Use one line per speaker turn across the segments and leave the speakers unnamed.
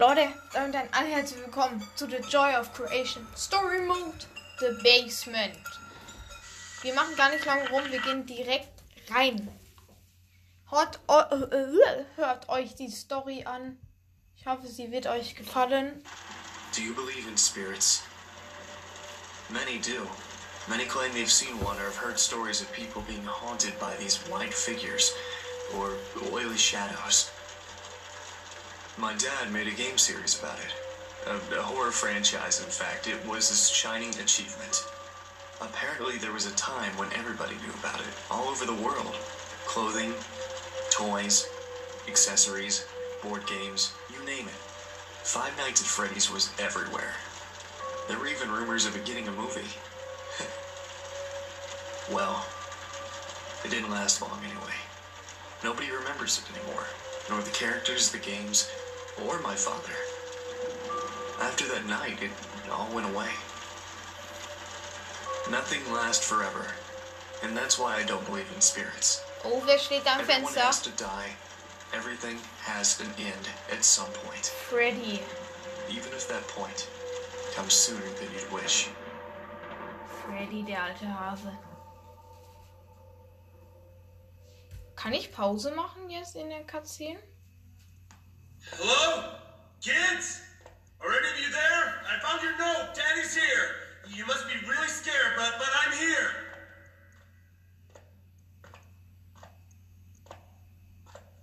Leute, damit ein herzlich willkommen zu The Joy of Creation Story Mode The Basement. Wir machen gar nicht lange rum, wir gehen direkt rein. Hört, äh, hört euch die Story an. Ich hoffe, sie wird euch gefallen.
Do you believe in spirits? Many do. Many claim they've seen one or have heard stories of people being haunted by these white figures or oily shadows. My dad made a game series about it. A, a horror franchise, in fact. It was his shining achievement. Apparently, there was a time when everybody knew about it, all over the world. Clothing, toys, accessories, board games, you name it. Five Nights at Freddy's was everywhere. There were even rumors of it getting a movie. well, it didn't last long anyway. Nobody remembers it anymore, nor the characters, the games, or my father. After that night, it all went away. Nothing lasts forever, and that's why I don't believe in spirits.
Oh, steht da am
Everyone has to die. Everything has an end at some point,
Freddy.
even if that point comes sooner than you'd wish.
Freddy, der alte Hase. Kann ich Pause machen jetzt in der Cutscene?
Hello? Kids? Are any of you there? I found your note. Daddy's here. You must be really scared, but but I'm here.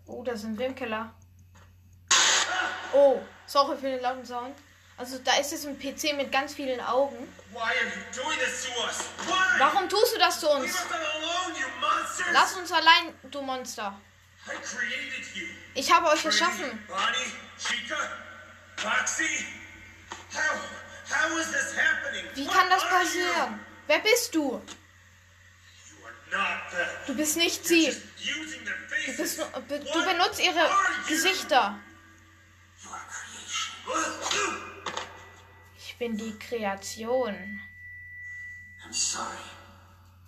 Oh, da sind wir im Keller. Oh, sorry für den lauten Sound. Also da ist jetzt ein PC mit ganz vielen Augen.
Why are you doing this to us? Why?
Warum tust du das zu
Leave
uns?
us alone, you monsters!
Lass uns allein, du Monster. Ich habe euch erschaffen. Wie kann das passieren? Wer bist du? Du bist nicht sie. Du, bist du benutzt ihre? Gesichter. Ich bin die Kreation.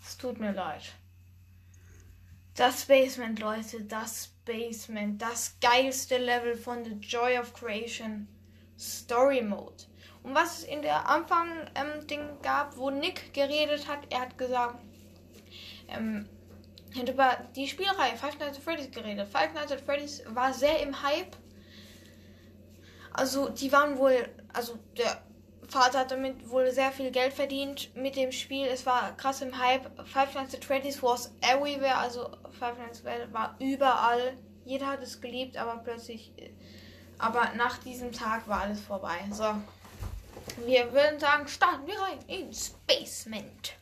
Es tut mir leid. Das Basement, Leute, das Basement, das geilste Level von The Joy of Creation Story Mode. Und was es in der Anfang ähm, gab, wo Nick geredet hat, er hat gesagt, ähm, er hat über die Spielreihe Five Nights at Freddy's geredet. Five Nights at Freddy's war sehr im Hype. Also die waren wohl, also der Vater hat damit wohl sehr viel Geld verdient mit dem Spiel. Es war krass im Hype. Five Nights at Freddy's was everywhere. Also Five Nights war überall. Jeder hat es geliebt, aber plötzlich. Aber nach diesem Tag war alles vorbei. So. Wir würden sagen, starten wir rein ins Basement.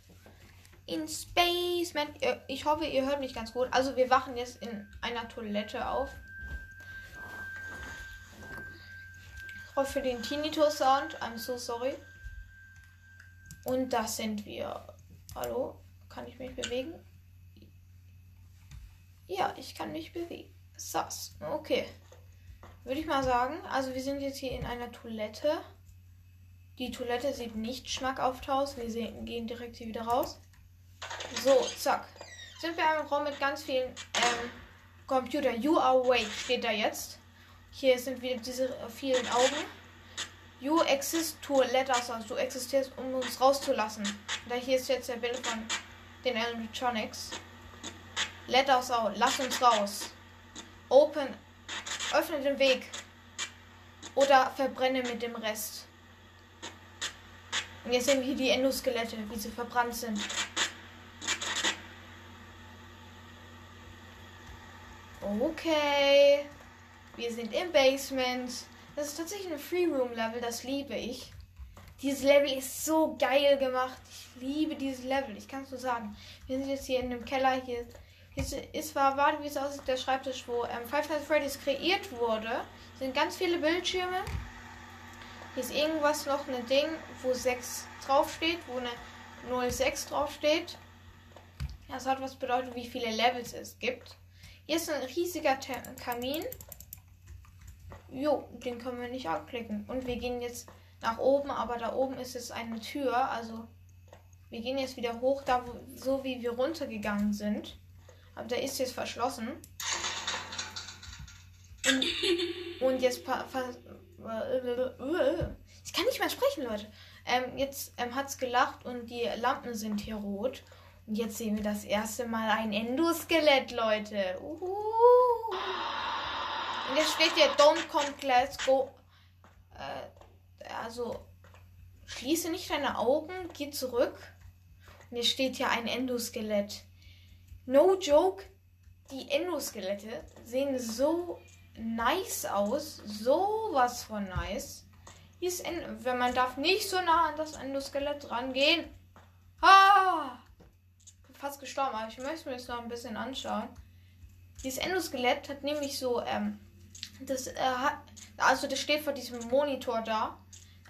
Ins Basement. Äh, Ich hoffe, ihr hört mich ganz gut. Also wir wachen jetzt in einer Toilette auf. Für den Tinnitus-Sound. I'm so sorry. Und das sind wir. Hallo? Kann ich mich bewegen? Ja, ich kann mich bewegen. Sass. Okay. Würde ich mal sagen. Also wir sind jetzt hier in einer Toilette. Die Toilette sieht nicht schmackhaft aus. Wir sehen, gehen direkt hier wieder raus. So, zack. Sind wir in einem Raum mit ganz vielen ähm, Computer. You are awake steht da jetzt. Hier sind wieder diese vielen Augen. You exist to let us out. Du existierst, um uns rauszulassen. Da hier ist jetzt der Bild von den Animatronics. Let us out. Lass uns raus. Open. Öffne den Weg. Oder verbrenne mit dem Rest. Und jetzt sehen wir hier die Endoskelette, wie sie verbrannt sind. Okay. Wir sind im Basement. Das ist tatsächlich ein Free-Room-Level, das liebe ich. Dieses Level ist so geil gemacht. Ich liebe dieses Level, ich kann es nur sagen. Wir sind jetzt hier in dem Keller. Hier, hier ist, war, warte, wie es aussieht, der Schreibtisch, wo ähm, Five Nights at Freddy's kreiert wurde. Sind ganz viele Bildschirme. Hier ist irgendwas noch ein Ding, wo 6 draufsteht, wo eine 06 draufsteht. Das hat was bedeutet, wie viele Levels es gibt. Hier ist ein riesiger Kamin. Jo, den können wir nicht anklicken. Und wir gehen jetzt nach oben, aber da oben ist es eine Tür. Also wir gehen jetzt wieder hoch, da wo, so wie wir runtergegangen sind. Aber der ist jetzt verschlossen. Und, und jetzt Ich kann nicht mehr sprechen, Leute. Ähm, jetzt ähm, hat es gelacht und die Lampen sind hier rot. Und jetzt sehen wir das erste Mal ein Endoskelett, Leute. Uhu. Und jetzt steht hier, don't come, let's go. Äh, also, schließe nicht deine Augen, geh zurück. Und jetzt steht hier ein Endoskelett. No joke, die Endoskelette sehen so nice aus. Sowas von nice. Hier ist End wenn man darf nicht so nah an das Endoskelett rangehen. Ah! Fast gestorben, aber ich möchte mir das noch ein bisschen anschauen. Dieses Endoskelett hat nämlich so, ähm, das äh, also das steht vor diesem Monitor da.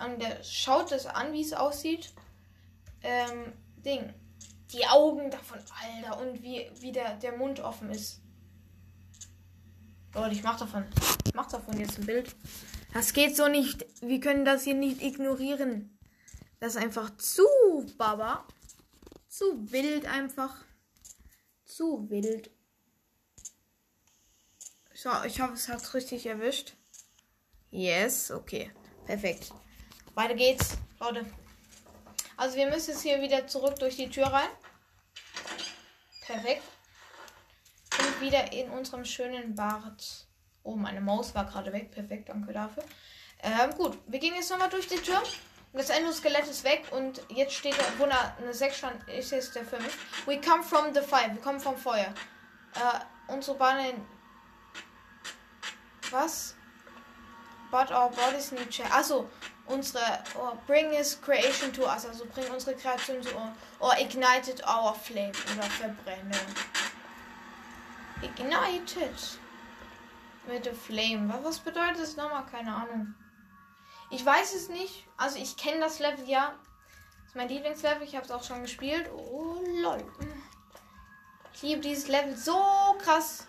Und der schaut es an, wie es aussieht. Ähm, Ding. Die Augen davon, Alter, und wie, wie der, der Mund offen ist. Leute, ich mach davon. Ich mach davon jetzt ein Bild. Das geht so nicht. Wir können das hier nicht ignorieren. Das ist einfach zu baba. Zu wild einfach. Zu wild. So, ich hoffe, es hat richtig erwischt. Yes, okay. Perfekt. Weiter geht's, Leute. Also wir müssen jetzt hier wieder zurück durch die Tür rein. Perfekt. Und wieder in unserem schönen Bad. Oh, meine Maus war gerade weg. Perfekt, danke dafür. Ähm, gut, wir gehen jetzt nochmal durch die Tür. Das Endoskelett ist weg und jetzt steht da, wo eine, eine 6 stand, ist jetzt der 5. We come from the fire. Wir kommen vom Feuer. Äh, unsere Bahnen. Was? But our bodies need change. Achso, unsere. Oh, bring his creation to us. Also bring unsere Kreation zu uns. Or ignited our flame. Oder verbrennen. Ignited. Mit der Flame. Was bedeutet das nochmal? Keine Ahnung. Ich weiß es nicht. Also ich kenne das Level ja. Das ist mein Lieblingslevel. Ich habe es auch schon gespielt. Oh lol. Ich liebe dieses Level so krass.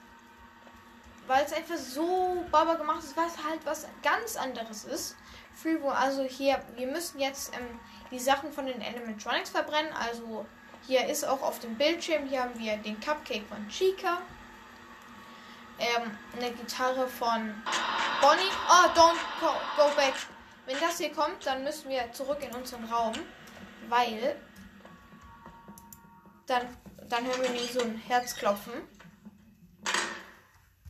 Weil es einfach so baba gemacht ist, es halt was ganz anderes ist. Freewo, also hier, wir müssen jetzt ähm, die Sachen von den Animatronics verbrennen. Also hier ist auch auf dem Bildschirm, hier haben wir den Cupcake von Chica. Ähm, eine Gitarre von Bonnie. Oh, don't go, go back. Wenn das hier kommt, dann müssen wir zurück in unseren Raum, weil dann, dann hören wir nämlich so ein Herzklopfen.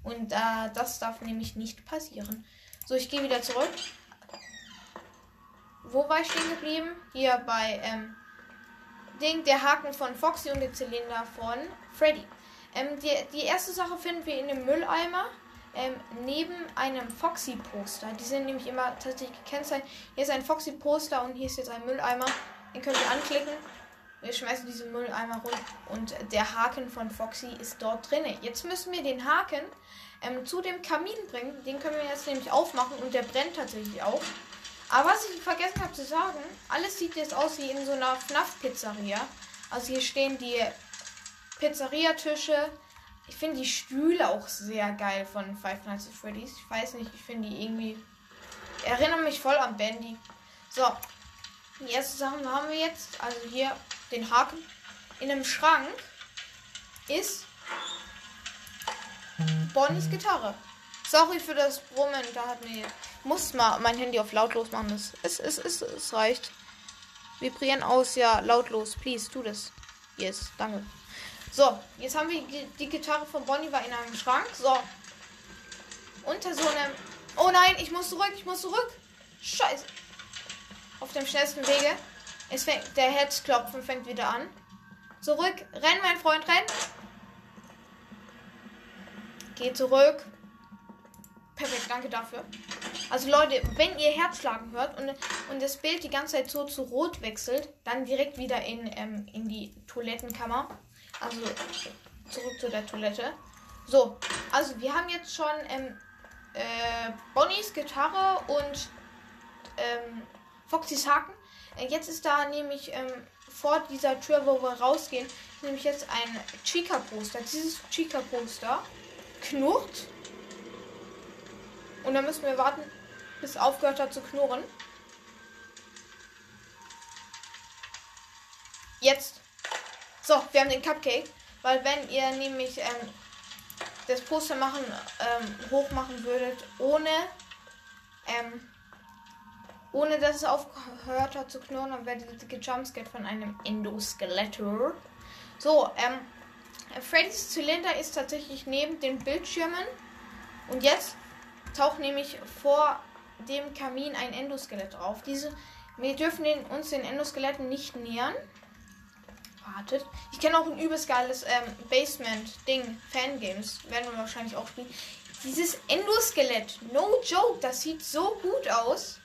Und äh, das darf nämlich nicht passieren. So, ich gehe wieder zurück. Wo war ich stehen geblieben? Hier bei ähm, Ding, der Haken von Foxy und der Zylinder von Freddy. Ähm, die, die erste Sache finden wir in dem Mülleimer. Ähm, neben einem Foxy-Poster. Die sind nämlich immer tatsächlich gekennzeichnet. Hier ist ein Foxy-Poster und hier ist jetzt ein Mülleimer. Den könnt ihr anklicken. Wir schmeißen diesen Mülleimer runter und der Haken von Foxy ist dort drin. Jetzt müssen wir den Haken ähm, zu dem Kamin bringen. Den können wir jetzt nämlich aufmachen und der brennt tatsächlich auch. Aber was ich vergessen habe zu sagen, alles sieht jetzt aus wie in so einer FNAF-Pizzeria. Also hier stehen die Pizzeriatische. Ich finde die Stühle auch sehr geil von Five Nights at Freddy's. Ich weiß nicht, ich finde die irgendwie. Erinnern mich voll an Bandy. So. Die erste Sache haben wir jetzt. Also hier den Haken. In einem Schrank ist Bonnies Gitarre. Sorry für das Brummen. Da hat mir. Muss mal mein Handy auf lautlos machen. Es, es, es, es, es reicht. Vibrieren aus, ja, lautlos. Please, tu das. Yes, danke. So, jetzt haben wir die, Gitarre von Bonnie war in einem Schrank. So. Unter so einem. Oh nein, ich muss zurück, ich muss zurück. Scheiße. Auf dem schnellsten Wege. Es fängt, der Herzklopfen fängt wieder an. Zurück. Renn, mein Freund, renn. Geh zurück. Perfekt, danke dafür. Also Leute, wenn ihr Herzschlagen hört und, und das Bild die ganze Zeit so zu rot wechselt, dann direkt wieder in, ähm, in die Toilettenkammer. Also zurück zu der Toilette. So, also wir haben jetzt schon ähm, äh, Bonnies Gitarre und ähm, Foxys Haken. Äh, jetzt ist da nämlich ähm, vor dieser Tür, wo wir rausgehen, nämlich jetzt ein Chica-Poster. Dieses Chica-Poster knurrt. Und dann müssen wir warten, bis es aufgehört hat zu knurren. Jetzt. So, wir haben den Cupcake. Weil wenn ihr nämlich ähm, das Poster machen, ähm, hoch machen würdet, ohne, ähm, ohne dass es aufgehört hat zu knurren, dann werdet ihr gejumpscared von einem Endoskeletor. So, ähm, Freddys Zylinder ist tatsächlich neben den Bildschirmen. Und jetzt taucht nämlich vor dem Kamin ein Endoskelett auf. Diese, wir dürfen den, uns den Endoskeletten nicht nähern. Wartet. Ich kenne auch ein übelst geiles ähm, Basement-Ding. Fangames. Werden wir wahrscheinlich auch spielen. Dieses Endoskelett. No joke. Das sieht so gut aus.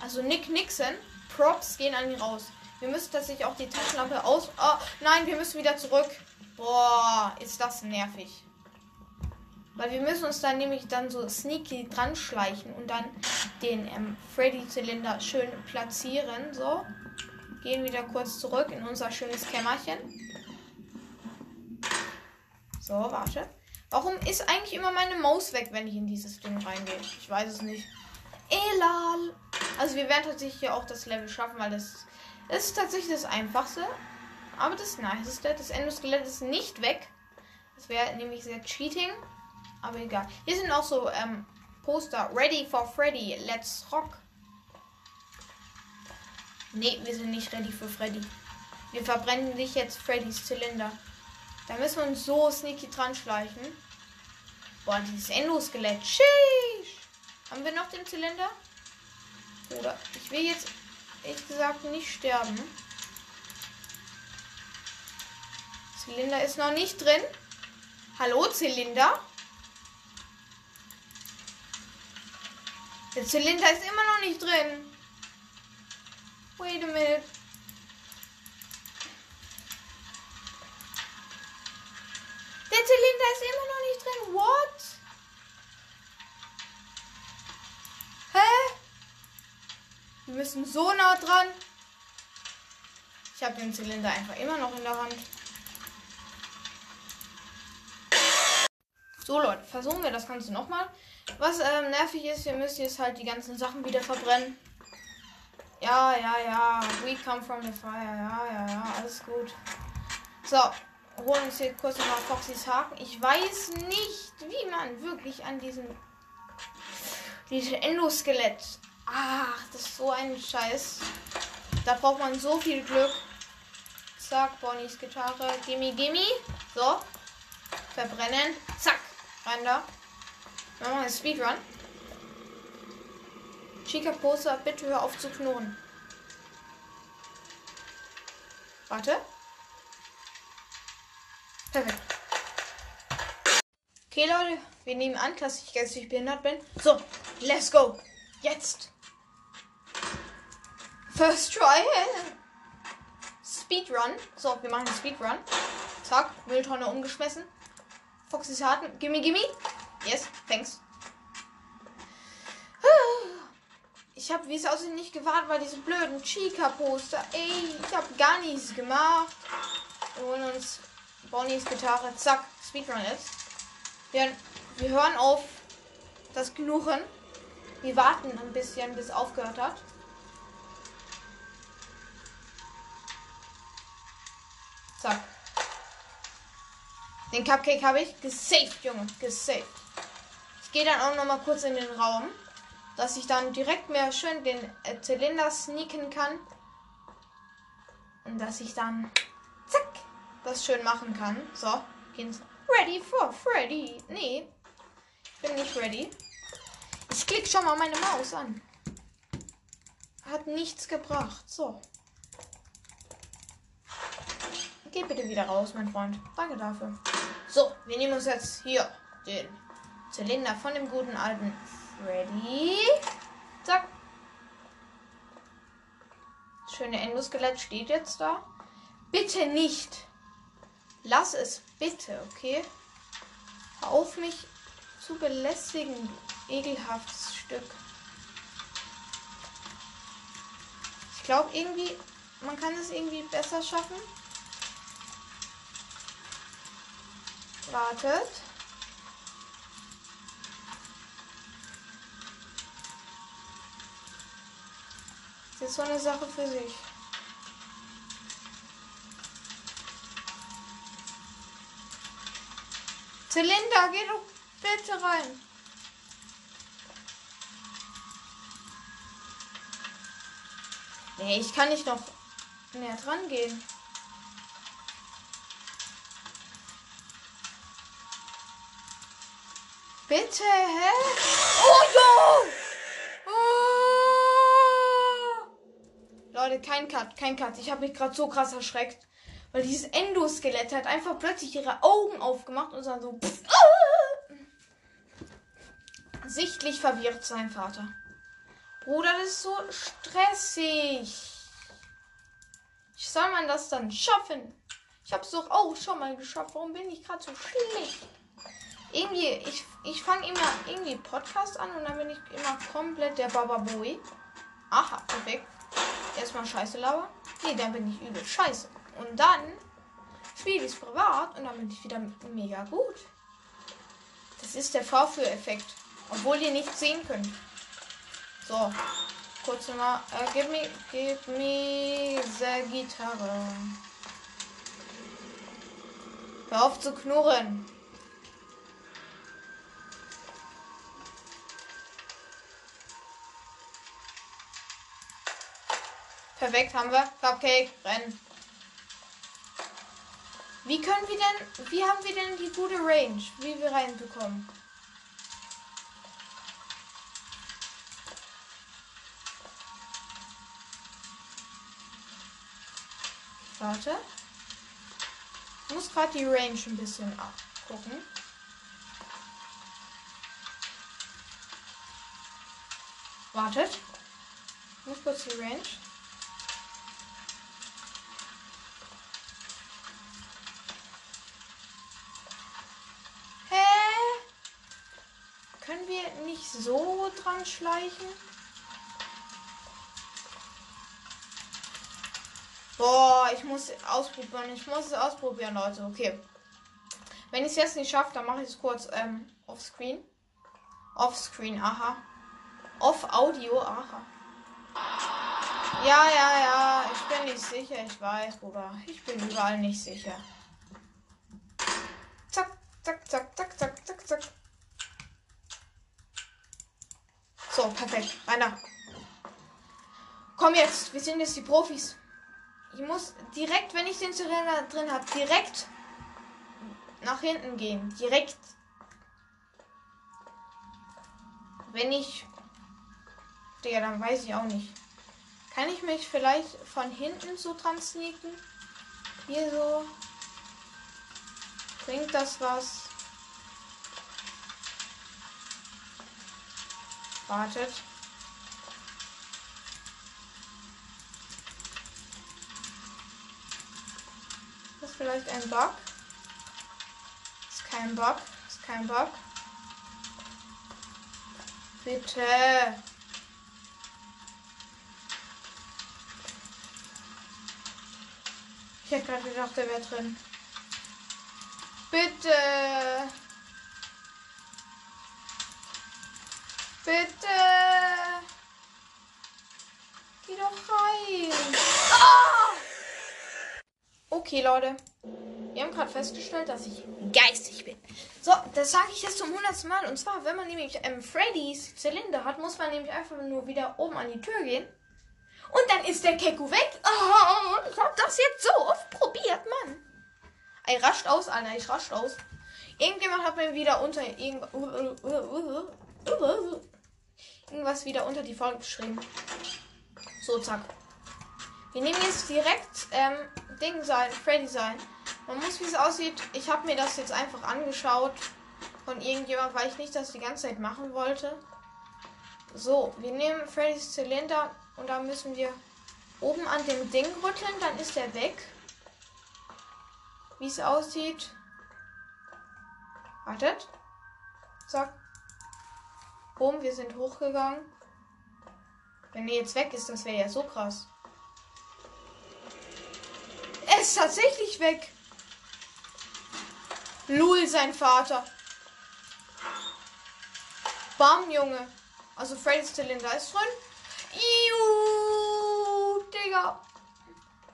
Also Nick Nixon. Props gehen an ihn raus. Wir müssen tatsächlich auch die Taschenlampe aus. Oh, nein, wir müssen wieder zurück. Boah, ist das nervig. Weil wir müssen uns dann nämlich dann so sneaky dran schleichen und dann den ähm, Freddy-Zylinder schön platzieren. So. Gehen wieder kurz zurück in unser schönes Kämmerchen. So, warte. Warum ist eigentlich immer meine Maus weg, wenn ich in dieses Ding reingehe? Ich weiß es nicht. Elal. Also wir werden tatsächlich hier auch das Level schaffen, weil das, ist tatsächlich das Einfachste. Aber das Niceste. Das Endoskelett ist nicht weg. Das wäre nämlich sehr cheating. Aber egal. Hier sind auch so ähm, Poster. Ready for Freddy. Let's rock. Nee, wir sind nicht ready für Freddy. Wir verbrennen nicht jetzt Freddys Zylinder. Da müssen wir uns so sneaky dran schleichen. Boah, dieses Endoskelett. Sheesh. Haben wir noch den Zylinder? Oder ich will jetzt ehrlich gesagt nicht sterben. Zylinder ist noch nicht drin. Hallo, Zylinder? Der Zylinder ist immer noch nicht drin. Wait a minute. Müssen so nah dran. Ich habe den Zylinder einfach immer noch in der Hand. So Leute, versuchen wir das Ganze nochmal. Was ähm, nervig ist, wir müssen jetzt halt die ganzen Sachen wieder verbrennen. Ja, ja, ja. We come from the fire. Ja, ja, ja. Alles gut. So, holen uns hier kurz nochmal Foxys Haken. Ich weiß nicht, wie man wirklich an diesen. Dieses Endoskelett. Ach, das ist so ein Scheiß. Da braucht man so viel Glück. Zack, Bonnies Gitarre. Gimme, gimme. So. Verbrennen. Zack. Rein da. Machen wir einen Speedrun. Chica Poster, bitte hör auf zu knurren. Warte. Perfekt. Okay, Leute, wir nehmen an, dass ich geistig behindert bin. So, let's go. Jetzt. First try. Speedrun. So, wir machen einen Speedrun. Zack, Mülltonne umgeschmissen. Foxys Harten. Gimme, gimme. Yes, thanks. Ich habe, wie es aussieht, nicht gewartet, weil diese blöden Chica-Poster. Ey, ich habe gar nichts gemacht. Wir holen uns Bonnies Gitarre. Zack, Speedrun jetzt. Wir, wir hören auf das Knurren. Wir warten ein bisschen, bis es aufgehört hat. Zack. Den Cupcake habe ich gesaved, Junge. Gesaved. Ich gehe dann auch noch mal kurz in den Raum, dass ich dann direkt mehr schön den äh, Zylinder sneaken kann. Und dass ich dann zack das schön machen kann. So, gehen's. Ready for Freddy. Nee, ich bin nicht ready. Ich klicke schon mal meine Maus an. Hat nichts gebracht. So. Geh bitte wieder raus, mein Freund. Danke dafür. So, wir nehmen uns jetzt hier den Zylinder von dem guten alten Freddy. Zack. Das schöne Endoskelett steht jetzt da. Bitte nicht. Lass es bitte, okay? Hör auf mich zu belästigen, ekelhaftes Stück. Ich glaube irgendwie, man kann es irgendwie besser schaffen. Wartet. Das ist so eine Sache für sich. Zylinder, geh doch bitte rein. Nee, ich kann nicht noch näher dran gehen. Bitte, hä? Oh, jo! Oh! Leute, kein Cut, kein Cut. Ich habe mich gerade so krass erschreckt. Weil dieses Endoskelett hat einfach plötzlich ihre Augen aufgemacht und dann so. Pff, ah! Sichtlich verwirrt sein Vater. Bruder, das ist so stressig. Wie soll man das dann schaffen? Ich habe es doch auch schon mal geschafft. Warum bin ich gerade so schlecht? Irgendwie, ich, ich fange immer irgendwie Podcast an und dann bin ich immer komplett der Bababoy. Aha, perfekt. Erstmal Scheiße labern. Nee, dann bin ich übel scheiße. Und dann spiele ich es privat und dann bin ich wieder mega gut. Das ist der Vorführeffekt. Obwohl ihr nicht sehen könnt. So. Kurz mal. Äh, gib mir, gib mir diese Gitarre. Hör auf zu knurren. Perfekt, haben wir. Cupcake, rennen. Wie können wir denn, wie haben wir denn die gute Range, wie wir reinbekommen? Warte. Ich muss gerade die Range ein bisschen abgucken. Wartet. Ich muss kurz die Range. Hä? Können wir nicht so dran schleichen? Boah, ich muss ausprobieren. Ich muss es ausprobieren, Leute. Okay. Wenn ich es jetzt nicht schaffe, dann mache ich es kurz ähm, offscreen. Offscreen, aha. Off Audio, aha. Ja, ja, ja. Ich bin nicht sicher. Ich weiß, Bruder. Ich bin überall nicht sicher. Zack, zack, zack, zack, zack, zack, zack. So, perfekt. Einer. Komm jetzt. Wir sind jetzt die Profis. Ich muss direkt, wenn ich den Zylinder drin habe, direkt nach hinten gehen. Direkt. Wenn ich. Digga, dann weiß ich auch nicht. Kann ich mich vielleicht von hinten so dran sneaken? Hier so. Bringt das was? Wartet. Das ist vielleicht ein Bug. Ist kein Bug. Ist kein Bug. Bitte. Ich hätte gerade gedacht, der wäre drin. Bitte. Bitte. Geh doch rein. Ah! Okay, Leute. Wir haben gerade festgestellt, dass ich geistig bin. So, das sage ich jetzt zum hundertsten Mal. Und zwar, wenn man nämlich ähm, Freddys Zylinder hat, muss man nämlich einfach nur wieder oben an die Tür gehen. Und dann ist der Keko weg. Oh, ich hab das jetzt so oft probiert, Mann. Ey, rascht aus, Alter. Ich rascht aus. Irgendjemand hat mir wieder unter irgendwas wieder unter die Folge geschrieben. So, zack. Wir nehmen jetzt direkt ähm, Ding sein, Freddy sein. Man muss, wie es aussieht, ich habe mir das jetzt einfach angeschaut von irgendjemand, weil ich nicht das die ganze Zeit machen wollte. So, wir nehmen Freddys Zylinder und da müssen wir oben an dem Ding rütteln, dann ist er weg. Wie es aussieht. Wartet. Zack. Boom, wir sind hochgegangen. Wenn er jetzt weg ist, das wäre ja so krass. Er ist tatsächlich weg. Lul, sein Vater. Bam, Junge. Also Zylinder ist drin. Iu, Digga.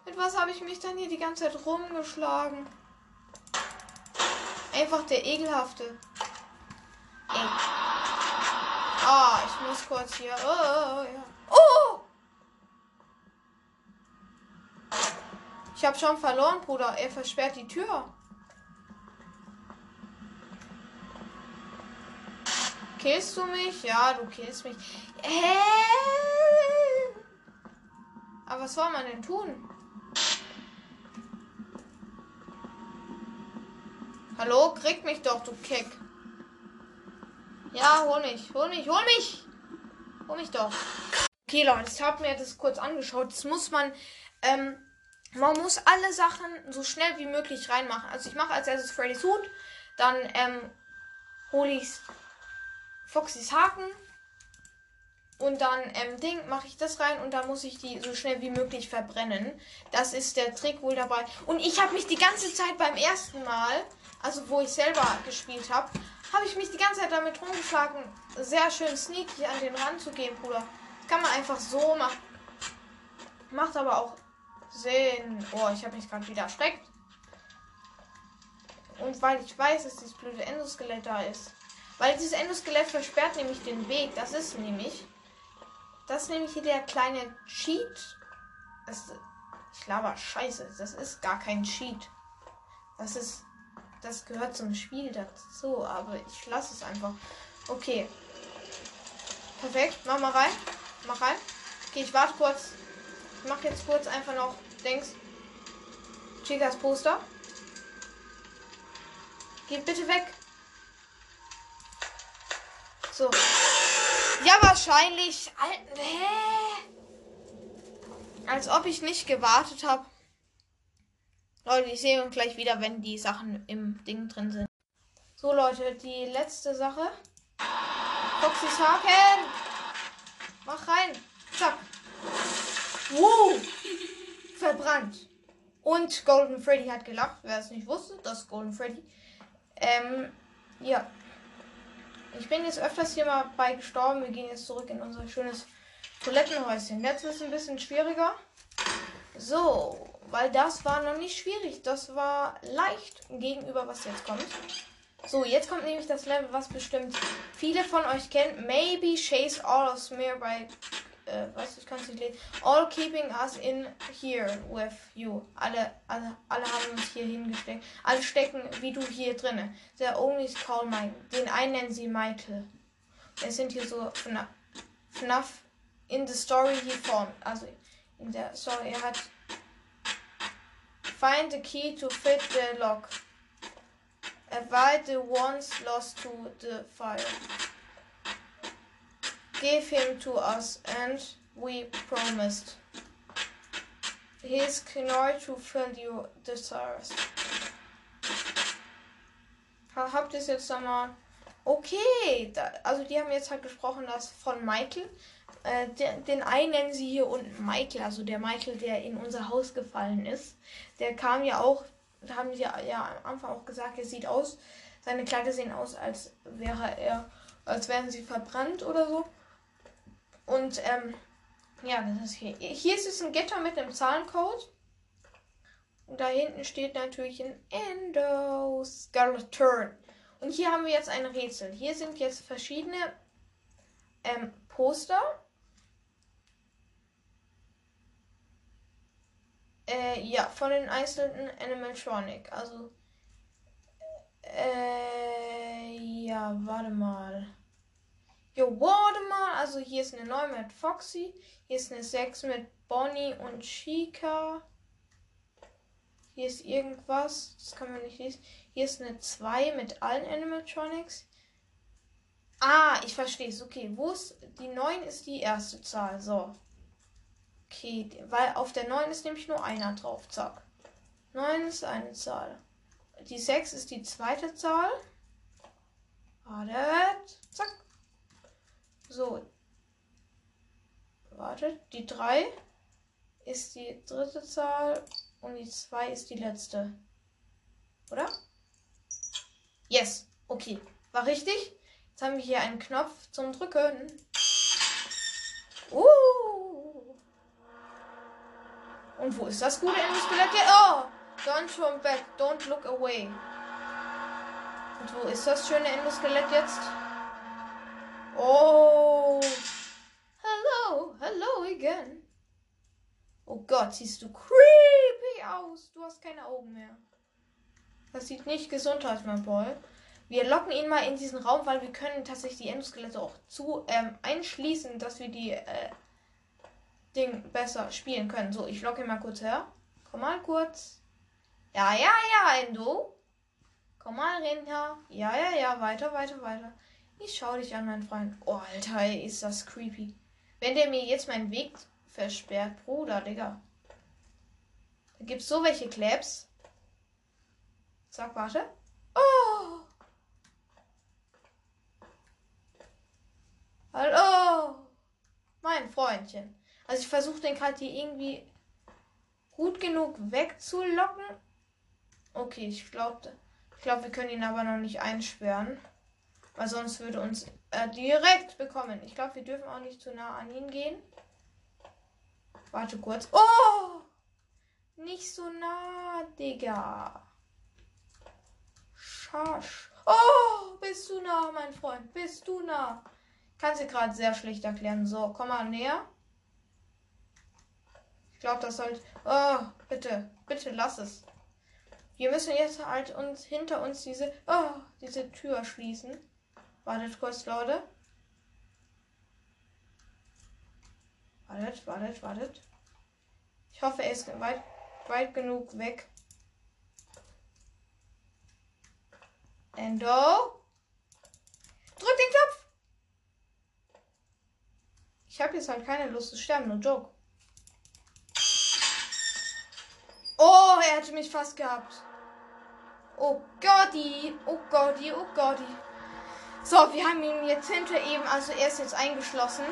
Mit was habe ich mich dann hier die ganze Zeit rumgeschlagen? Einfach der ekelhafte. Ey. Ah, ich muss kurz hier. Oh, ja. oh! Ich habe schon verloren, Bruder. Er versperrt die Tür. Killst du mich? Ja, du killst mich. Hä? Aber was soll man denn tun? Hallo, krieg mich doch, du Keck. Ja, hol mich, hol mich, hol mich. Hol mich doch. Okay, Leute, ich habe mir das kurz angeschaut. Das muss man, ähm, man muss alle Sachen so schnell wie möglich reinmachen. Also ich mache als erstes Freddy's Hut, dann ähm, hole ich Foxys Haken und dann ähm, Ding mache ich das rein und dann muss ich die so schnell wie möglich verbrennen. Das ist der Trick wohl dabei. Und ich habe mich die ganze Zeit beim ersten Mal, also wo ich selber gespielt habe, habe ich mich die ganze Zeit damit rumgeschlagen, sehr schön sneaky an den Rand zu gehen, Bruder. Das kann man einfach so machen. Macht aber auch Sinn. Oh, ich habe mich gerade wieder erschreckt. Und weil ich weiß, dass dieses blöde Endoskelett da ist. Weil dieses Endoskelett versperrt nämlich den Weg. Das ist nämlich. Das ist nämlich hier der kleine Cheat. Das, ich laber Scheiße. Das ist gar kein Cheat. Das ist. Das gehört zum Spiel dazu. Aber ich lasse es einfach. Okay. Perfekt. Mach mal rein. Mach rein. Okay, ich warte kurz. Ich mach jetzt kurz einfach noch Dings. Chicas Poster. Geht bitte weg. So. Ja, wahrscheinlich. Al Hä? Als ob ich nicht gewartet habe. Leute, ich sehe uns gleich wieder, wenn die Sachen im Ding drin sind. So, Leute, die letzte Sache. Foxys Haken. Mach rein. Zack. Wow. Verbrannt. Und Golden Freddy hat gelacht. Wer es nicht wusste, das ist Golden Freddy. Ähm, ja. Ich bin jetzt öfters hier mal bei gestorben. Wir gehen jetzt zurück in unser schönes Toilettenhäuschen. Jetzt ist es ein bisschen schwieriger. So, weil das war noch nicht schwierig. Das war leicht gegenüber, was jetzt kommt. So, jetzt kommt nämlich das Level, was bestimmt viele von euch kennen. Maybe chase all of smear by. Äh, was, ich kann es nicht lesen. All keeping us in here with you. Alle, alle, alle haben uns hier hingesteckt. Alle stecken wie du hier drinne. Der only is called. Den einen nennen sie Michael. Es sind hier so FNAF, in the story he found. Also in der Story, er hat Find the key to fit the lock. Avoid the ones lost to the fire. Give him to us, and we promised. His Knorr to fill your desires. Ha- Habt ihr es jetzt nochmal? Okay, da, also die haben jetzt halt gesprochen, dass von Michael. Äh, den, einen nennen sie hier unten Michael, also der Michael, der in unser Haus gefallen ist. Der kam ja auch, haben sie ja, ja am Anfang auch gesagt, er sieht aus, seine Kleider sehen aus, als wäre er, als wären sie verbrannt oder so. Und ähm, ja, das ist hier. Hier ist es ein Gitter mit einem Zahlencode. Und da hinten steht natürlich ein Endoskeleton. Und hier haben wir jetzt ein Rätsel. Hier sind jetzt verschiedene ähm, Poster. Äh, ja, von den einzelnen Animatronic. Also, äh, ja, warte mal. Jo, warte mal. Also, hier ist eine 9 mit Foxy. Hier ist eine 6 mit Bonnie und Chica. Hier ist irgendwas. Das kann man nicht lesen. Hier ist eine 2 mit allen Animatronics. Ah, ich verstehe es. Okay, wo ist. Die 9 ist die erste Zahl. So. Okay, weil auf der 9 ist nämlich nur einer drauf. Zack. 9 ist eine Zahl. Die 6 ist die zweite Zahl. Wartet. Zack. So. Wartet. Die 3 ist die dritte Zahl. Und die 2 ist die letzte. Oder? Yes. Okay. War richtig? Jetzt haben wir hier einen Knopf zum Drücken. Uh. Und wo ist das gute Endoskelett? Oh! Don't turn back, don't look away. Und wo ist das schöne Endoskelett jetzt? Oh! Hello, hello again. Oh Gott, siehst du creepy aus. Du hast keine Augen mehr. Das sieht nicht gesund aus, mein Boy. Wir locken ihn mal in diesen Raum, weil wir können tatsächlich die Endoskelette auch zu ähm, einschließen, dass wir die äh, Ding besser spielen können. So, ich locke ihn mal kurz her. Komm mal kurz. Ja, ja, ja, Endo. Komm mal rein, ja. Ja, ja, ja, weiter, weiter, weiter. Ich schau dich an, mein Freund. Oh, Alter, ist das creepy. Wenn der mir jetzt meinen Weg versperrt, Bruder, Digga. Da gibt's so welche Claps. Sag, warte. Oh! Hallo! Mein Freundchen. Also ich versuche den gerade hier irgendwie gut genug wegzulocken. Okay, ich glaube, ich glaube, wir können ihn aber noch nicht einsperren. Weil sonst würde uns er direkt bekommen. Ich glaube, wir dürfen auch nicht zu nah an ihn gehen. Warte kurz. Oh! Nicht so nah, Digga. Schasch. Oh, bist du nah, mein Freund. Bist du nah. Kann sie gerade sehr schlecht erklären. So, komm mal näher. Ich glaube, das sollte. Oh, bitte, bitte lass es. Wir müssen jetzt halt uns hinter uns diese, oh, diese Tür schließen. Wartet kurz, Leute. Wartet, wartet, wartet. Ich hoffe, er ist weit, weit genug weg. Endo. Drück den Knopf. Ich habe jetzt halt keine Lust zu sterben, nur Joke. Oh, er hatte mich fast gehabt. Oh Gotti, oh Gotti, oh Gotti. So, wir haben ihn jetzt hinter ihm, also er ist jetzt eingeschlossen.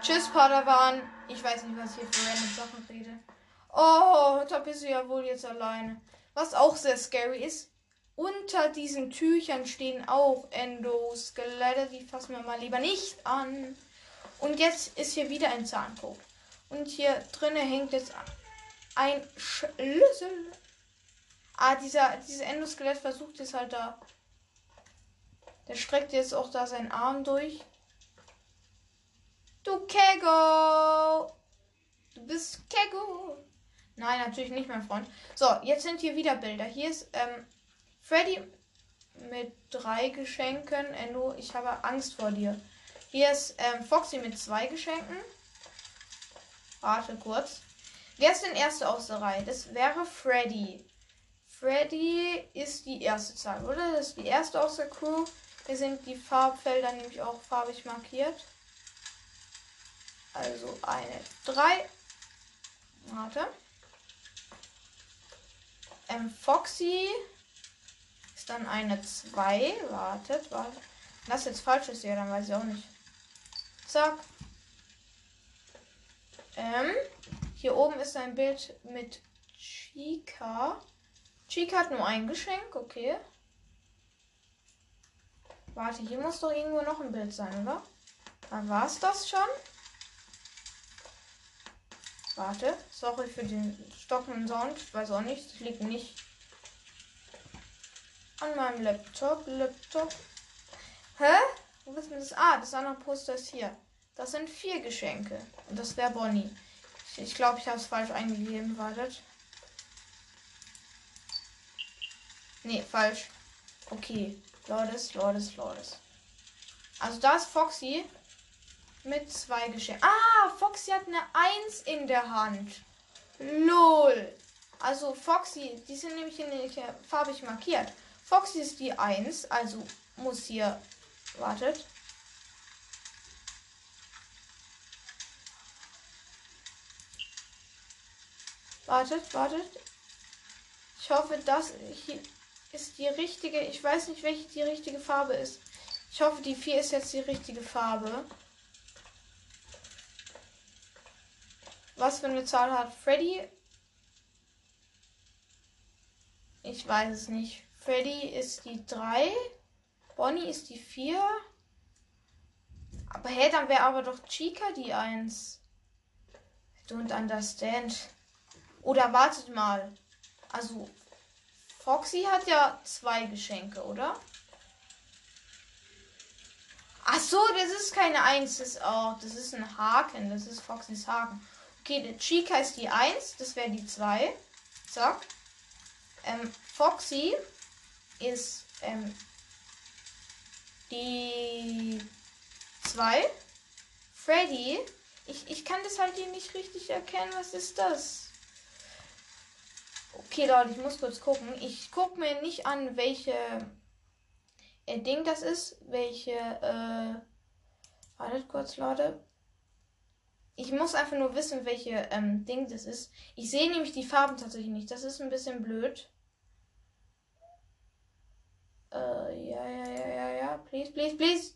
Tschüss, Padawan. Ich weiß nicht, was ich hier für random Sachen rede. Oh, da bist du ja wohl jetzt alleine. Was auch sehr scary ist, unter diesen Tüchern stehen auch Endoskelette. Die fassen wir mal lieber nicht an. Und jetzt ist hier wieder ein Zahncode. Und hier drinnen hängt jetzt ein Schlüssel. Ah, dieser, dieses Endoskelett versucht jetzt halt da. Der streckt jetzt auch da seinen Arm durch. Du Kego! Du bist Kego! Nein, natürlich nicht, mein Freund. So, jetzt sind hier wieder Bilder. Hier ist ähm, Freddy mit drei Geschenken. Endo, ich habe Angst vor dir. Hier ist ähm, Foxy mit zwei Geschenken. Warte kurz. Wer ist denn erste aus der Reihe? Das wäre Freddy. Freddy ist die erste Zahl, oder? Das ist die erste aus der Crew. Hier sind die Farbfelder nämlich auch farbig markiert. Also eine 3. Warte. Ähm, Foxy ist dann eine 2. Wartet, wartet. Wenn das jetzt falsch ist, ja, dann weiß ich auch nicht. Zack. Ähm, hier oben ist ein Bild mit Chica. Chica hat nur ein Geschenk, okay. Warte, hier muss doch irgendwo noch ein Bild sein, oder? Dann war es das schon. Warte, sorry für den stockenden Sound. Ich weiß auch nicht, das liegt nicht an meinem Laptop. Laptop. Hä? Wo ist denn das? Ah, das andere Poster ist hier. Das sind vier Geschenke. Und das wäre Bonnie. Ich glaube, ich habe es falsch eingegeben. Wartet. Nee, falsch. Okay. Lordes, Lordes, Lordes. Also da ist Foxy mit zwei Geschenken. Ah, Foxy hat eine Eins in der Hand. Lol. Also Foxy, die sind nämlich nicht farbig markiert. Foxy ist die Eins, also muss hier. Wartet. Wartet, wartet. Ich hoffe, das hier ist die richtige. Ich weiß nicht, welche die richtige Farbe ist. Ich hoffe, die 4 ist jetzt die richtige Farbe. Was für eine Zahl hat Freddy? Ich weiß es nicht. Freddy ist die 3. Bonnie ist die 4. Aber hey, dann wäre aber doch Chica die 1. Don't understand. Oder wartet mal. Also, Foxy hat ja zwei Geschenke, oder? Ach so, das ist keine Eins. Das ist, oh, das ist ein Haken. Das ist Foxys Haken. Okay, der Chica ist die 1, das wäre die 2. Zack. Ähm, Foxy ist ähm, die 2. Freddy, ich, ich kann das halt hier nicht richtig erkennen. Was ist das? Okay, Leute, ich muss kurz gucken. Ich gucke mir nicht an, welche äh, Ding das ist. Welche, äh, wartet kurz, Leute. Ich muss einfach nur wissen, welche ähm, Ding das ist. Ich sehe nämlich die Farben tatsächlich nicht. Das ist ein bisschen blöd. Äh, ja, ja, ja, ja, ja. Please, please, please.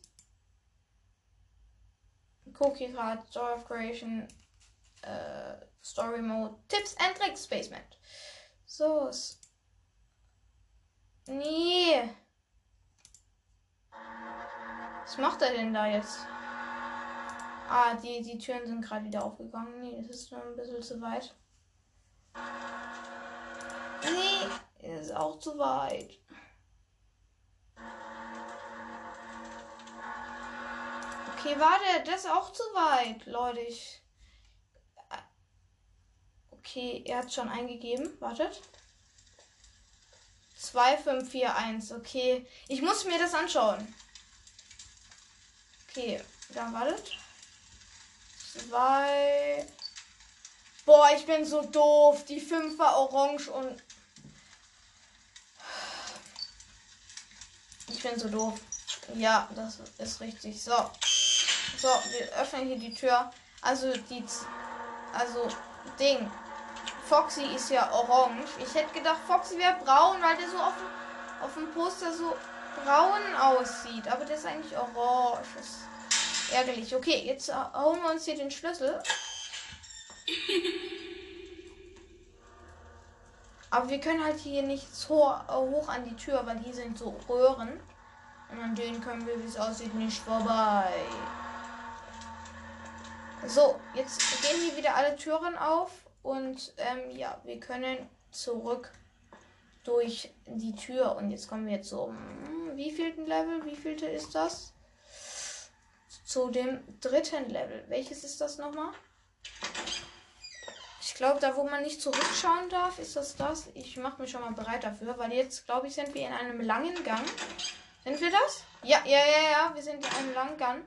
Hier gerade Joy of Creation, äh, Story Mode, Tipps and Tricks, Spacement. So. Nee. Was macht er denn da jetzt? Ah, die, die Türen sind gerade wieder aufgegangen. Nee, das ist nur ein bisschen zu weit. Nee, ist auch zu weit. Okay, warte, das ist auch zu weit, Leute. Ich. Okay, er hat schon eingegeben. Wartet. 2541. Okay. Ich muss mir das anschauen. Okay, dann wartet. Zwei. Boah, ich bin so doof. Die 5 war orange und. Ich bin so doof. Ja, das ist richtig. So. So, wir öffnen hier die Tür. Also die. Also, Ding. Foxy ist ja orange. Ich hätte gedacht, Foxy wäre braun, weil der so auf, auf dem Poster so braun aussieht. Aber der ist eigentlich orange. Das ist ärgerlich. Okay, jetzt hauen wir uns hier den Schlüssel. Aber wir können halt hier nicht so hoch an die Tür, weil hier sind so Röhren. Und an denen können wir, wie es aussieht, nicht vorbei. So, jetzt gehen hier wieder alle Türen auf. Und ähm, ja, wir können zurück durch die Tür. Und jetzt kommen wir zum wie vielten Level? Wie vielte ist das? Zu dem dritten Level. Welches ist das nochmal? Ich glaube, da wo man nicht zurückschauen darf, ist das das. Ich mache mich schon mal bereit dafür, weil jetzt, glaube ich, sind wir in einem langen Gang. Sind wir das? Ja, ja, ja, ja, wir sind in einem langen Gang.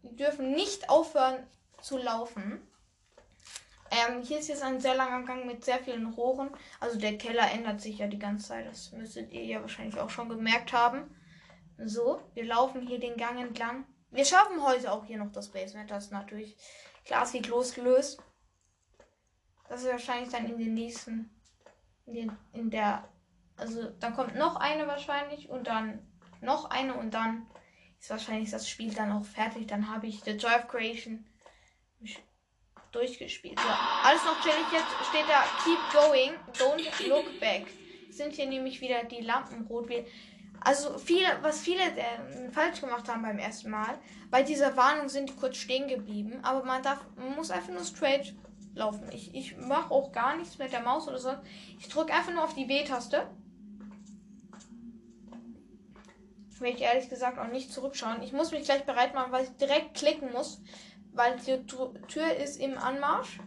Wir dürfen nicht aufhören zu laufen. Ähm, hier ist jetzt ein sehr langer Gang mit sehr vielen Rohren. Also der Keller ändert sich ja die ganze Zeit. Das müsstet ihr ja wahrscheinlich auch schon gemerkt haben. So, wir laufen hier den Gang entlang. Wir schaffen heute auch hier noch das Basement. Das ist natürlich glasig losgelöst. Das ist wahrscheinlich dann in den nächsten. In, den, in der. Also dann kommt noch eine wahrscheinlich und dann noch eine und dann ist wahrscheinlich das Spiel dann auch fertig. Dann habe ich The Joy of Creation durchgespielt. So, alles noch chillig. Jetzt steht da Keep going, don't look back. Sind hier nämlich wieder die Lampen rot. Also viele, was viele äh, falsch gemacht haben beim ersten Mal, bei dieser Warnung sind die kurz stehen geblieben. Aber man darf, man muss einfach nur straight laufen. Ich, ich mache auch gar nichts mit der Maus oder so. Ich drücke einfach nur auf die B-Taste. Will ich ehrlich gesagt auch nicht zurückschauen. Ich muss mich gleich bereit machen, weil ich direkt klicken muss weil die Tür ist im Anmarsch.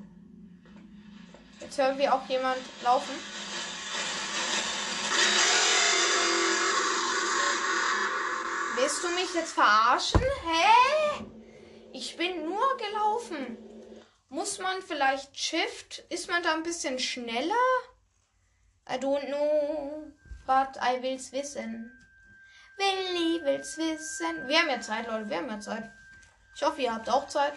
Jetzt hören wir auch jemand laufen. Willst du mich jetzt verarschen? Hä? Ich bin nur gelaufen. Muss man vielleicht Shift? Ist man da ein bisschen schneller? I don't know, but I will's wissen. Willi will's wissen. Wir haben ja Zeit, Leute, wir haben ja Zeit. Ich hoffe, ihr habt auch Zeit.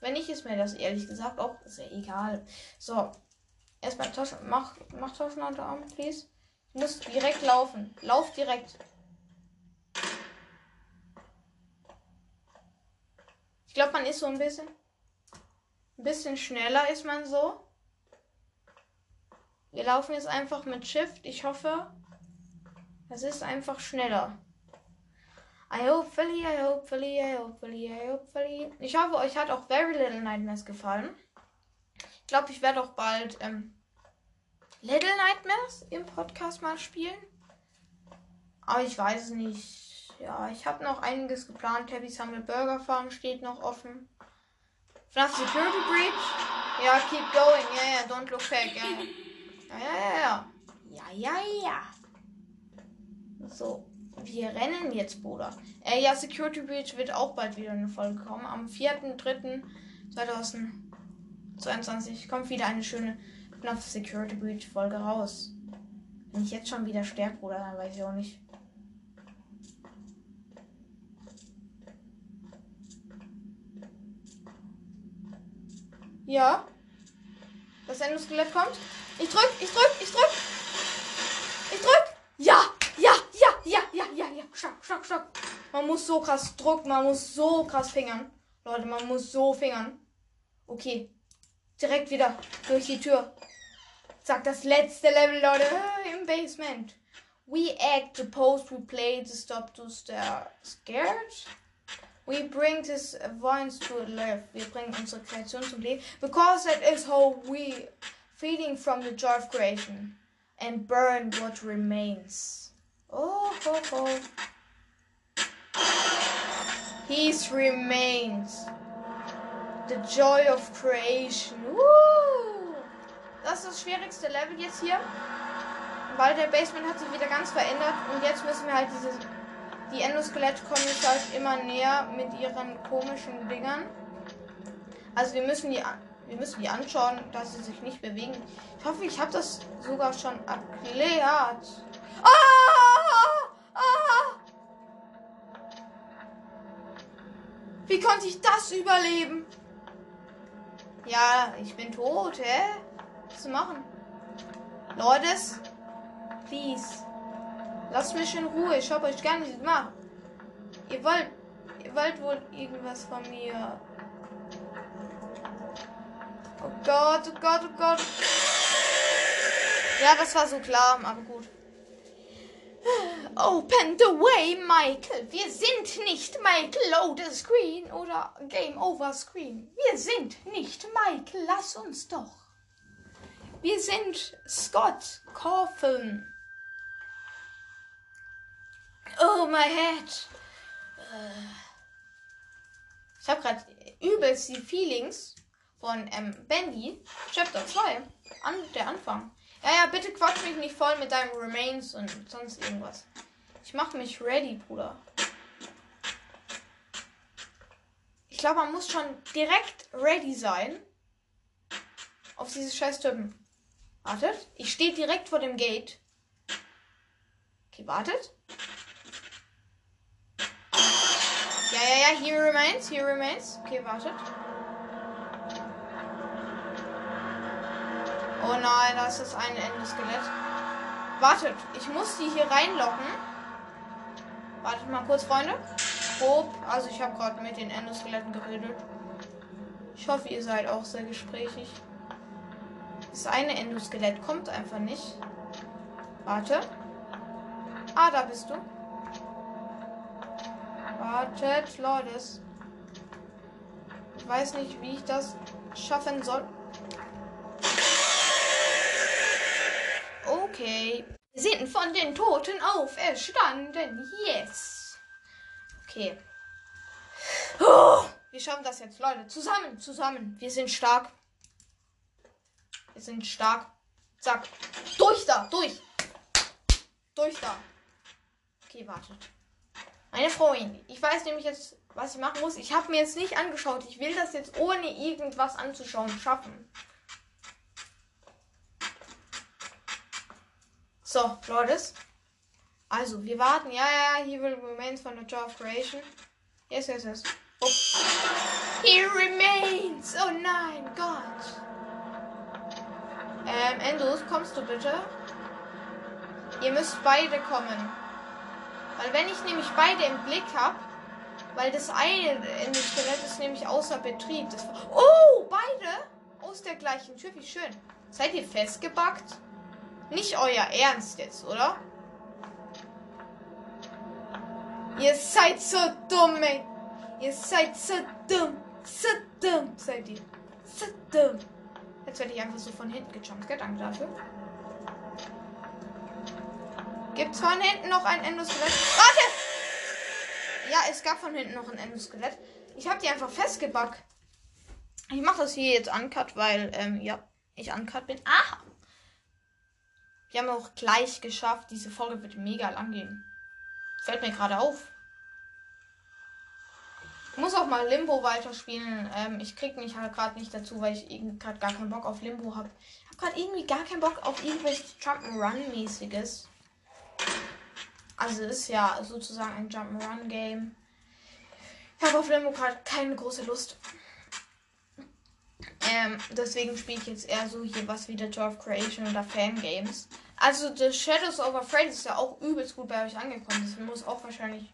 Wenn nicht, ist mir das ehrlich gesagt auch sehr egal. So. Erstmal Taschen. Mach, mach Taschenlampe an, please. Ich muss direkt laufen. Lauf direkt. Ich glaube, man ist so ein bisschen. Ein bisschen schneller ist man so. Wir laufen jetzt einfach mit Shift. Ich hoffe, es ist einfach schneller. I hopefully, I hopefully, I hopefully, I hopefully. Ich hoffe, euch hat auch Very Little Nightmares gefallen. Ich glaube, ich werde auch bald ähm, Little Nightmares im Podcast mal spielen. Aber ich weiß es nicht. Ja, ich habe noch einiges geplant. Tabby's Humble Burger Farm steht noch offen. FNAF Security Breach. Ja, keep going. Ja, ja, don't look back. Ja, ja, ja. Ja, ja, ja. So, wir rennen jetzt, Bruder. Äh, ja, Security Breach wird auch bald wieder eine Folge kommen. Am 4.3.2022 kommt wieder eine schöne FNAF Security Breach Folge raus. Wenn ich jetzt schon wieder sterbe, Bruder, dann weiß ich auch nicht. Ja. Das Endoskelett kommt. Ich drück, ich drück, ich drück. Ich drück. Ja, ja, ja, ja, ja, ja, ja. Stopp, stopp, stopp. Man muss so krass drücken, man muss so krass fingern. Leute, man muss so fingern. Okay. Direkt wieder durch die Tür. Zack, das letzte Level, Leute. Im Basement. We act the post we play the stop to stare scared. We bring this voice to life. Wir bringen unsere Kreation zum Leben. Because that is how we feeding from the joy of creation. And burn what remains. Oh, ho, ho. His remains. The joy of creation. Woo! Das ist das schwierigste Level jetzt hier. Weil der Basement hat sich wieder ganz verändert. Und jetzt müssen wir halt diese die Endoskelette kommen jetzt halt immer näher mit ihren komischen Dingern. Also wir müssen die, wir müssen die anschauen, dass sie sich nicht bewegen. Ich hoffe, ich habe das sogar schon erklärt. Ah! Ah! Wie konnte ich das überleben? Ja, ich bin tot, hä? Was zu machen? Leute, please. Lasst mich in Ruhe, ich habe euch gar nicht gemacht. Ihr wollt, ihr wollt wohl irgendwas von mir. Oh Gott, oh Gott, oh Gott. Ja, das war so klar, aber gut. Open the way, Michael. Wir sind nicht Michael Load the Screen oder Game Over Screen. Wir sind nicht Michael. Lass uns doch. Wir sind Scott Coffin. Oh, my head. Ich habe gerade übelst die Feelings von ähm, Bendy. Chapter 2. An, der Anfang. Ja, ja, bitte quatsch mich nicht voll mit deinem Remains und sonst irgendwas. Ich mache mich ready, Bruder. Ich glaube, man muss schon direkt ready sein. Auf diese scheiß Typen. Wartet. Ich stehe direkt vor dem Gate. Okay, wartet. Ja, ja, ja, here remains, here remains. Okay, wartet. Oh nein, das ist ein Endeskelett. Wartet, ich muss die hier reinlocken. Wartet mal kurz, Freunde. Grob, also ich habe gerade mit den Endoskeletten geredet. Ich hoffe, ihr seid auch sehr gesprächig. Das eine Endoskelett kommt einfach nicht. Warte. Ah, da bist du. Wartet, Leute. Ich weiß nicht, wie ich das schaffen soll. Okay. Wir sind von den Toten auferstanden. Yes. Okay. Oh, wir schaffen das jetzt, Leute. Zusammen, zusammen. Wir sind stark. Wir sind stark. Zack. Durch da, durch. Durch da. Okay, wartet. Meine Freundin, ich weiß nämlich jetzt, was ich machen muss. Ich habe mir jetzt nicht angeschaut. Ich will das jetzt ohne irgendwas anzuschauen schaffen. So, Leute. Also, wir warten. Ja, ja, he will remains von the Joy of Creation. Yes, yes, yes. Oh. He remains! Oh nein, Gott. Ähm, Endus, kommst du bitte? Ihr müsst beide kommen. Weil wenn ich nämlich beide im Blick habe, weil das eine in dem Skelett ist nämlich außer Betrieb. Das, oh, beide aus der gleichen Tür. Wie schön. Seid ihr festgebackt? Nicht euer Ernst jetzt, oder? Ihr seid so dumm, ey. Ihr seid so dumm. So dumm seid ihr. So dumm. Jetzt werde ich einfach so von hinten gejumpt. Danke dafür. Gibt es von hinten noch ein Endoskelett? Warte! Ja, es gab von hinten noch ein Endoskelett. Ich habe die einfach festgebackt. Ich mache das hier jetzt uncut, weil, ähm, ja, ich uncut bin. Aha! Wir haben auch gleich geschafft. Diese Folge wird mega lang gehen. Fällt mir gerade auf. Ich muss auch mal Limbo weiterspielen. Ähm, ich krieg mich halt gerade nicht dazu, weil ich gerade gar keinen Bock auf Limbo habe. Ich habe gerade irgendwie gar keinen Bock auf irgendwelches Jump'n'Run-mäßiges. Also ist ja sozusagen ein Jump'n'Run-Game. Ich habe auf Limbo gerade keine große Lust. Ähm, deswegen spiele ich jetzt eher so hier was wie The Tour Creation oder Fangames. Also The Shadows of Afraid ist ja auch übelst gut bei euch angekommen. Das muss auch wahrscheinlich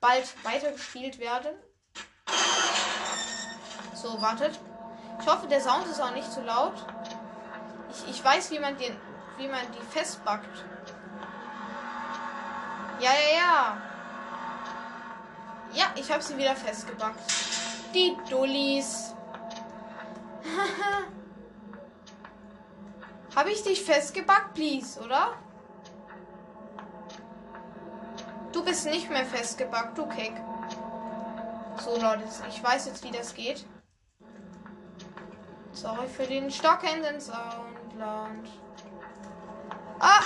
bald weitergespielt werden. So, wartet. Ich hoffe, der Sound ist auch nicht zu laut. Ich, ich weiß, wie man, den, wie man die festbackt. Ja, ja, ja. Ja, ich habe sie wieder festgebackt. Die Dullis. habe ich dich festgebackt, please, oder? Du bist nicht mehr festgebackt, du Kick. So, Leute, ich weiß jetzt, wie das geht. Sorry für den stockenden Soundland. Ah!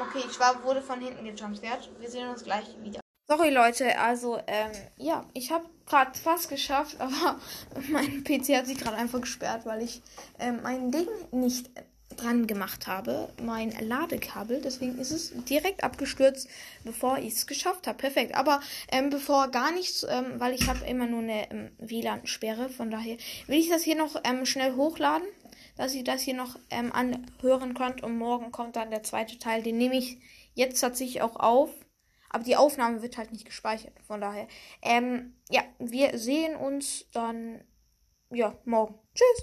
Okay, ich war, wurde von hinten gejumpscared. Wir sehen uns gleich wieder. Sorry Leute, also ähm, ja, ich habe gerade fast geschafft, aber mein PC hat sich gerade einfach gesperrt, weil ich ähm, mein Ding nicht dran gemacht habe, mein Ladekabel. Deswegen ist es direkt abgestürzt, bevor ich es geschafft habe. Perfekt. Aber ähm, bevor gar nichts, ähm, weil ich habe immer nur eine ähm, WLAN-Sperre. Von daher will ich das hier noch ähm, schnell hochladen, dass ihr das hier noch ähm, anhören könnt. Und morgen kommt dann der zweite Teil. Den nehme ich jetzt tatsächlich auch auf. Aber die Aufnahme wird halt nicht gespeichert. Von daher, ähm, ja, wir sehen uns dann, ja, morgen. Tschüss.